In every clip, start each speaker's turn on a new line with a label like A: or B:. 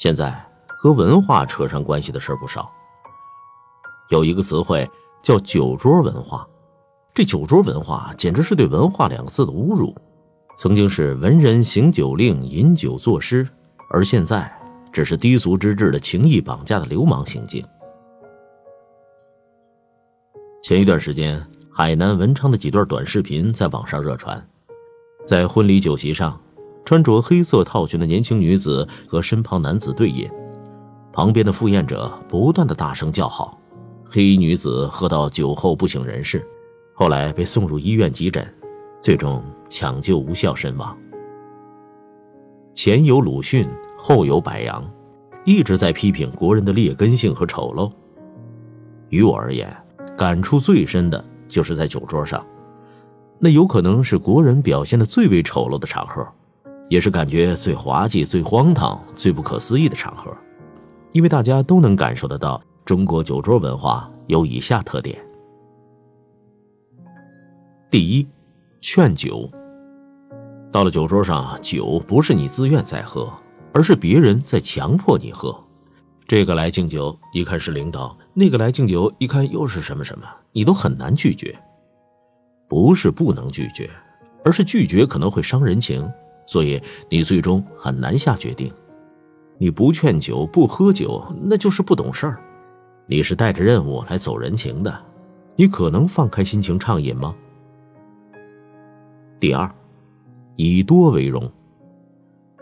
A: 现在和文化扯上关系的事儿不少。有一个词汇叫“酒桌文化”，这酒桌文化简直是对“文化”两个字的侮辱。曾经是文人行酒令、饮酒作诗，而现在只是低俗之至的情谊绑架的流氓行径。前一段时间，海南文昌的几段短视频在网上热传，在婚礼酒席上，穿着黑色套裙的年轻女子和身旁男子对饮，旁边的赴宴者不断的大声叫好。黑衣女子喝到酒后不省人事，后来被送入医院急诊，最终抢救无效身亡。前有鲁迅，后有柏杨，一直在批评国人的劣根性和丑陋。于我而言，感触最深的就是在酒桌上，那有可能是国人表现的最为丑陋的场合，也是感觉最滑稽、最荒唐、最不可思议的场合，因为大家都能感受得到。中国酒桌文化有以下特点：第一，劝酒。到了酒桌上，酒不是你自愿在喝，而是别人在强迫你喝。这个来敬酒，一看是领导；那个来敬酒，一看又是什么什么，你都很难拒绝。不是不能拒绝，而是拒绝可能会伤人情，所以你最终很难下决定。你不劝酒，不喝酒，那就是不懂事儿。你是带着任务来走人情的，你可能放开心情畅饮吗？第二，以多为荣。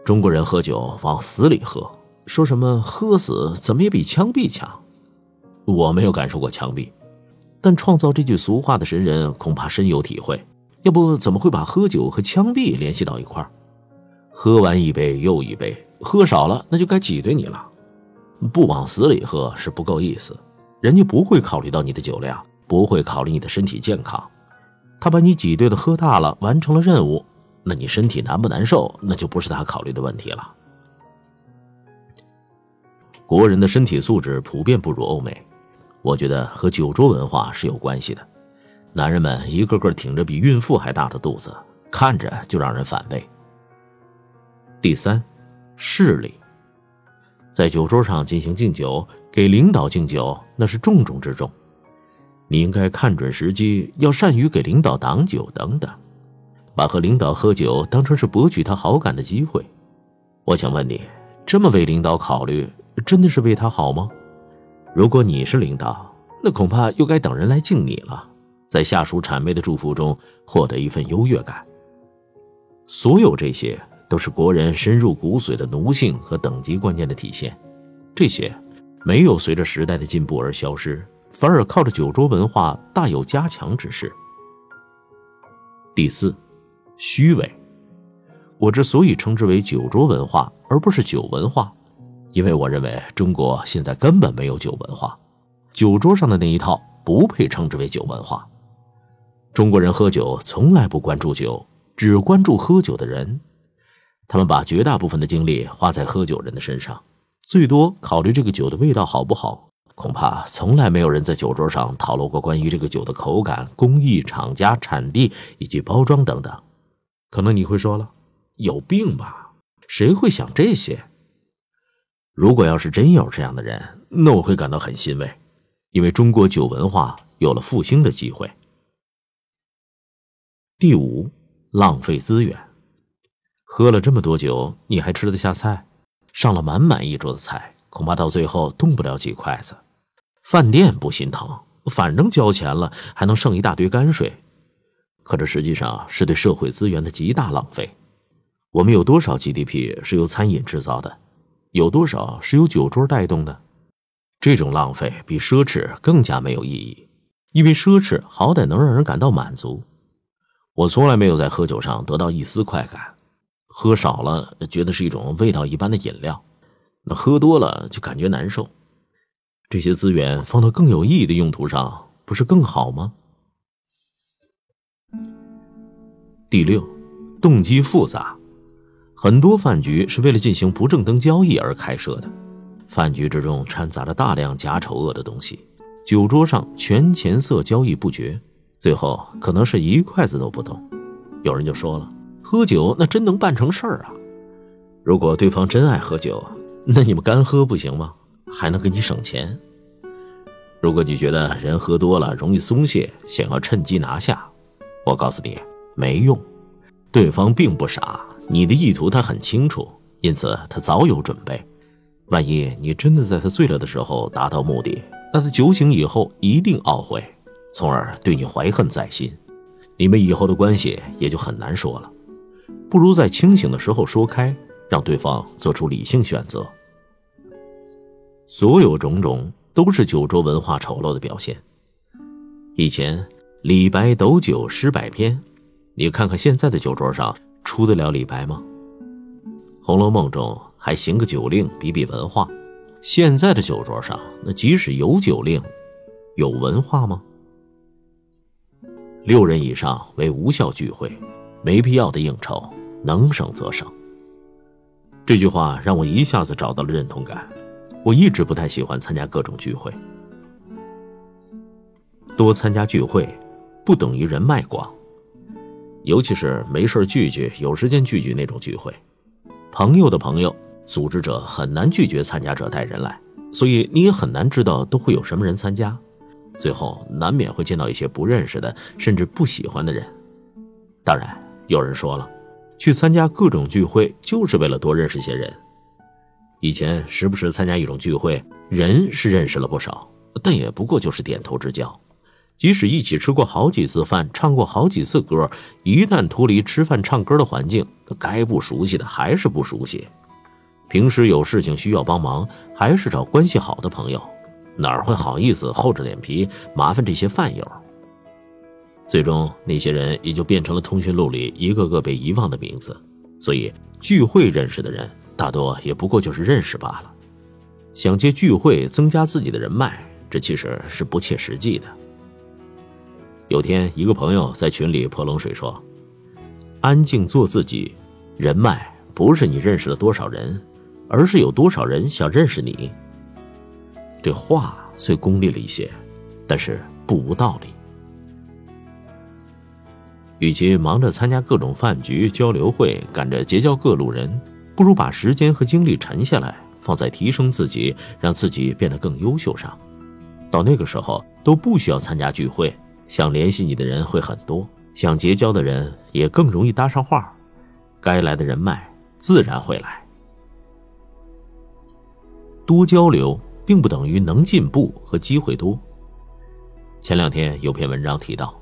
A: 中国人喝酒往死里喝，说什么喝死怎么也比枪毙强。我没有感受过枪毙，但创造这句俗话的神人恐怕深有体会。要不怎么会把喝酒和枪毙联系到一块儿？喝完一杯又一杯，喝少了那就该挤兑你了。不往死里喝是不够意思，人家不会考虑到你的酒量，不会考虑你的身体健康，他把你挤兑的喝大了，完成了任务，那你身体难不难受，那就不是他考虑的问题了。国人的身体素质普遍不如欧美，我觉得和酒桌文化是有关系的。男人们一个个挺着比孕妇还大的肚子，看着就让人反胃。第三，势力。在酒桌上进行敬酒，给领导敬酒那是重中之重。你应该看准时机，要善于给领导挡酒等等，把和领导喝酒当成是博取他好感的机会。我想问你，这么为领导考虑，真的是为他好吗？如果你是领导，那恐怕又该等人来敬你了，在下属谄媚的祝福中获得一份优越感。所有这些。都是国人深入骨髓的奴性和等级观念的体现，这些没有随着时代的进步而消失，反而靠着酒桌文化大有加强之势。第四，虚伪。我之所以称之为酒桌文化而不是酒文化，因为我认为中国现在根本没有酒文化，酒桌上的那一套不配称之为酒文化。中国人喝酒从来不关注酒，只关注喝酒的人。他们把绝大部分的精力花在喝酒人的身上，最多考虑这个酒的味道好不好。恐怕从来没有人在酒桌上讨论过关于这个酒的口感、工艺、厂家、产地以及包装等等。可能你会说了，有病吧？谁会想这些？如果要是真有这样的人，那我会感到很欣慰，因为中国酒文化有了复兴的机会。第五，浪费资源。喝了这么多酒，你还吃得下菜？上了满满一桌的菜，恐怕到最后动不了几筷子。饭店不心疼，反正交钱了，还能剩一大堆泔水。可这实际上是对社会资源的极大浪费。我们有多少 GDP 是由餐饮制造的？有多少是由酒桌带动的？这种浪费比奢侈更加没有意义，因为奢侈好歹能让人感到满足。我从来没有在喝酒上得到一丝快感。喝少了觉得是一种味道一般的饮料，那喝多了就感觉难受。这些资源放到更有意义的用途上，不是更好吗？第六，动机复杂，很多饭局是为了进行不正当交易而开设的，饭局之中掺杂了大量假丑恶的东西，酒桌上权钱色交易不绝，最后可能是一筷子都不动。有人就说了。喝酒那真能办成事儿啊！如果对方真爱喝酒，那你们干喝不行吗？还能给你省钱。如果你觉得人喝多了容易松懈，想要趁机拿下，我告诉你，没用。对方并不傻，你的意图他很清楚，因此他早有准备。万一你真的在他醉了的时候达到目的，那他酒醒以后一定懊悔，从而对你怀恨在心，你们以后的关系也就很难说了。不如在清醒的时候说开，让对方做出理性选择。所有种种都是酒桌文化丑陋的表现。以前李白斗酒诗百篇，你看看现在的酒桌上出得了李白吗？《红楼梦》中。还行个酒令，比比文化。现在的酒桌上，那即使有酒令，有文化吗？六人以上为无效聚会，没必要的应酬，能省则省。这句话让我一下子找到了认同感。我一直不太喜欢参加各种聚会，多参加聚会不等于人脉广，尤其是没事聚聚、有时间聚聚那种聚会，朋友的朋友。组织者很难拒绝参加者带人来，所以你也很难知道都会有什么人参加，最后难免会见到一些不认识的，甚至不喜欢的人。当然，有人说了，去参加各种聚会就是为了多认识些人。以前时不时参加一种聚会，人是认识了不少，但也不过就是点头之交。即使一起吃过好几次饭，唱过好几次歌，一旦脱离吃饭唱歌的环境，该不熟悉的还是不熟悉。平时有事情需要帮忙，还是找关系好的朋友，哪会好意思厚着脸皮麻烦这些饭友？最终，那些人也就变成了通讯录里一个个被遗忘的名字。所以，聚会认识的人，大多也不过就是认识罢了。想借聚会增加自己的人脉，这其实是不切实际的。有天，一个朋友在群里泼冷水说：“安静做自己，人脉不是你认识了多少人。”而是有多少人想认识你？这话虽功利了一些，但是不无道理。与其忙着参加各种饭局、交流会，赶着结交各路人，不如把时间和精力沉下来，放在提升自己、让自己变得更优秀上。到那个时候，都不需要参加聚会，想联系你的人会很多，想结交的人也更容易搭上话，该来的人脉自然会来。多交流并不等于能进步和机会多。前两天有篇文章提到，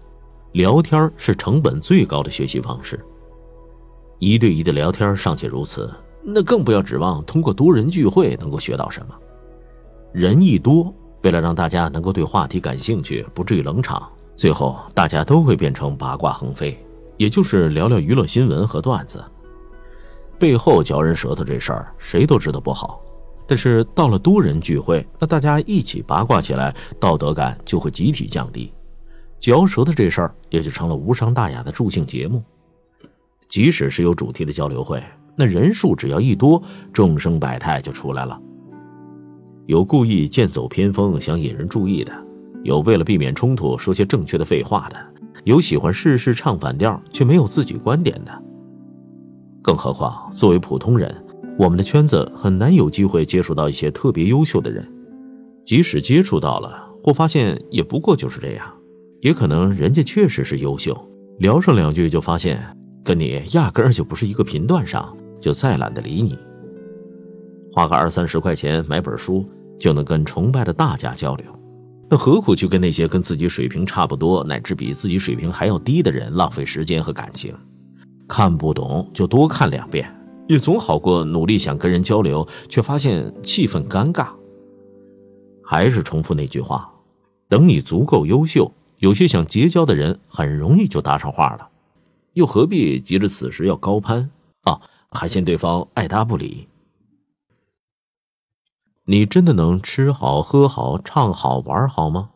A: 聊天是成本最高的学习方式。一对一的聊天尚且如此，那更不要指望通过多人聚会能够学到什么。人一多，为了让大家能够对话题感兴趣，不至于冷场，最后大家都会变成八卦横飞，也就是聊聊娱乐新闻和段子。背后嚼人舌头这事儿，谁都知道不好。但是到了多人聚会，那大家一起八卦起来，道德感就会集体降低，嚼舌头这事儿也就成了无伤大雅的助兴节目。即使是有主题的交流会，那人数只要一多，众生百态就出来了。有故意剑走偏锋想引人注意的，有为了避免冲突说些正确的废话的，有喜欢事事唱反调却没有自己观点的。更何况作为普通人。我们的圈子很难有机会接触到一些特别优秀的人，即使接触到了，或发现也不过就是这样，也可能人家确实是优秀，聊上两句就发现跟你压根儿就不是一个频段上，就再懒得理你。花个二三十块钱买本书就能跟崇拜的大家交流，那何苦去跟那些跟自己水平差不多，乃至比自己水平还要低的人浪费时间和感情？看不懂就多看两遍。也总好过努力想跟人交流，却发现气氛尴尬。还是重复那句话：等你足够优秀，有些想结交的人很容易就搭上话了，又何必急着此时要高攀啊？还嫌对方爱搭不理？你真的能吃好、喝好、唱好、玩好吗？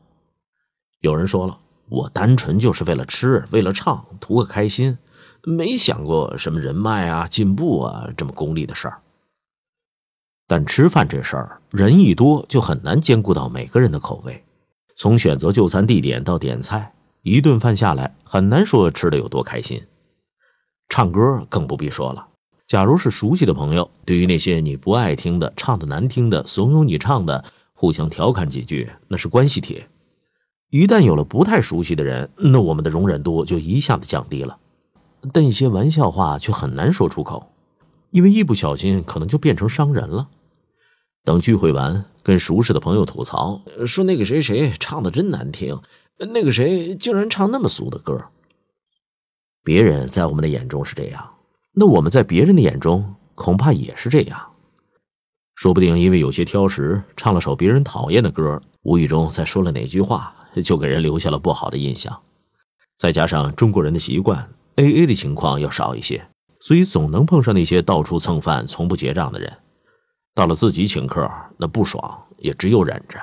A: 有人说了，我单纯就是为了吃，为了唱，图个开心。没想过什么人脉啊、进步啊这么功利的事儿。但吃饭这事儿，人一多就很难兼顾到每个人的口味。从选择就餐地点到点菜，一顿饭下来很难说吃的有多开心。唱歌更不必说了，假如是熟悉的朋友，对于那些你不爱听的、唱的难听的、怂恿你唱的，互相调侃几句，那是关系铁。一旦有了不太熟悉的人，那我们的容忍度就一下子降低了。但一些玩笑话却很难说出口，因为一不小心可能就变成伤人了。等聚会完，跟熟识的朋友吐槽说那个谁谁唱的真难听，那个谁竟然唱那么俗的歌。别人在我们的眼中是这样。那我们在别人的眼中恐怕也是这样，说不定因为有些挑食，唱了首别人讨厌的歌，无意中再说了哪句话，就给人留下了不好的印象。再加上中国人的习惯，A A 的情况要少一些，所以总能碰上那些到处蹭饭、从不结账的人。到了自己请客，那不爽也只有忍着。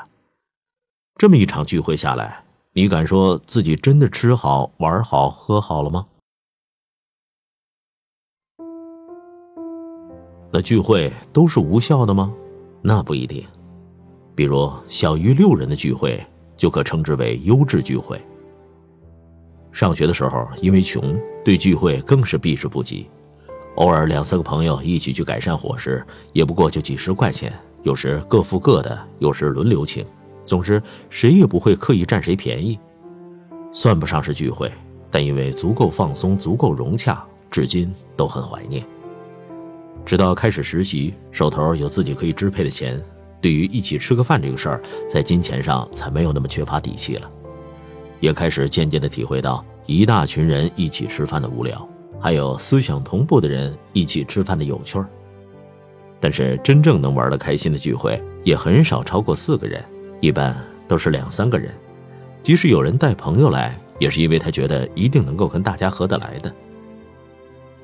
A: 这么一场聚会下来，你敢说自己真的吃好、玩好、喝好了吗？那聚会都是无效的吗？那不一定。比如小于六人的聚会，就可称之为优质聚会。上学的时候，因为穷，对聚会更是避之不及。偶尔两三个朋友一起去改善伙食，也不过就几十块钱，有时各付各的，有时轮流请。总之，谁也不会刻意占谁便宜，算不上是聚会，但因为足够放松，足够融洽，至今都很怀念。直到开始实习，手头有自己可以支配的钱，对于一起吃个饭这个事儿，在金钱上才没有那么缺乏底气了。也开始渐渐地体会到一大群人一起吃饭的无聊，还有思想同步的人一起吃饭的有趣。但是真正能玩得开心的聚会，也很少超过四个人，一般都是两三个人。即使有人带朋友来，也是因为他觉得一定能够跟大家合得来的。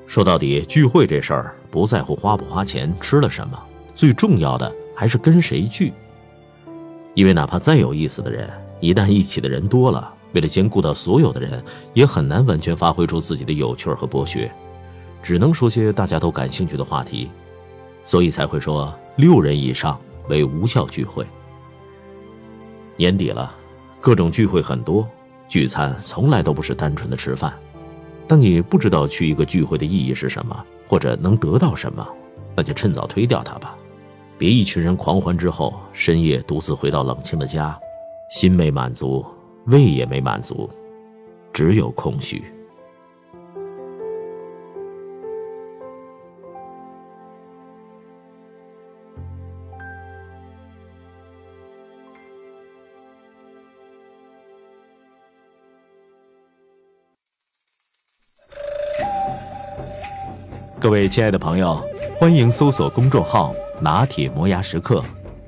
A: 说到底，聚会这事儿不在乎花不花钱、吃了什么，最重要的还是跟谁聚。因为哪怕再有意思的人，一旦一起的人多了，为了兼顾到所有的人，也很难完全发挥出自己的有趣和博学，只能说些大家都感兴趣的话题。所以才会说六人以上为无效聚会。年底了，各种聚会很多，聚餐从来都不是单纯的吃饭。当你不知道去一个聚会的意义是什么，或者能得到什么，那就趁早推掉它吧。别一群人狂欢之后，深夜独自回到冷清的家，心没满足，胃也没满足，只有空虚。各位亲爱的朋友，欢迎搜索公众号“拿铁磨牙时刻”，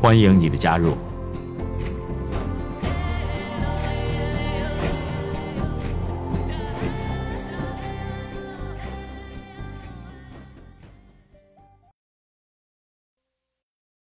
A: 欢迎你的加入。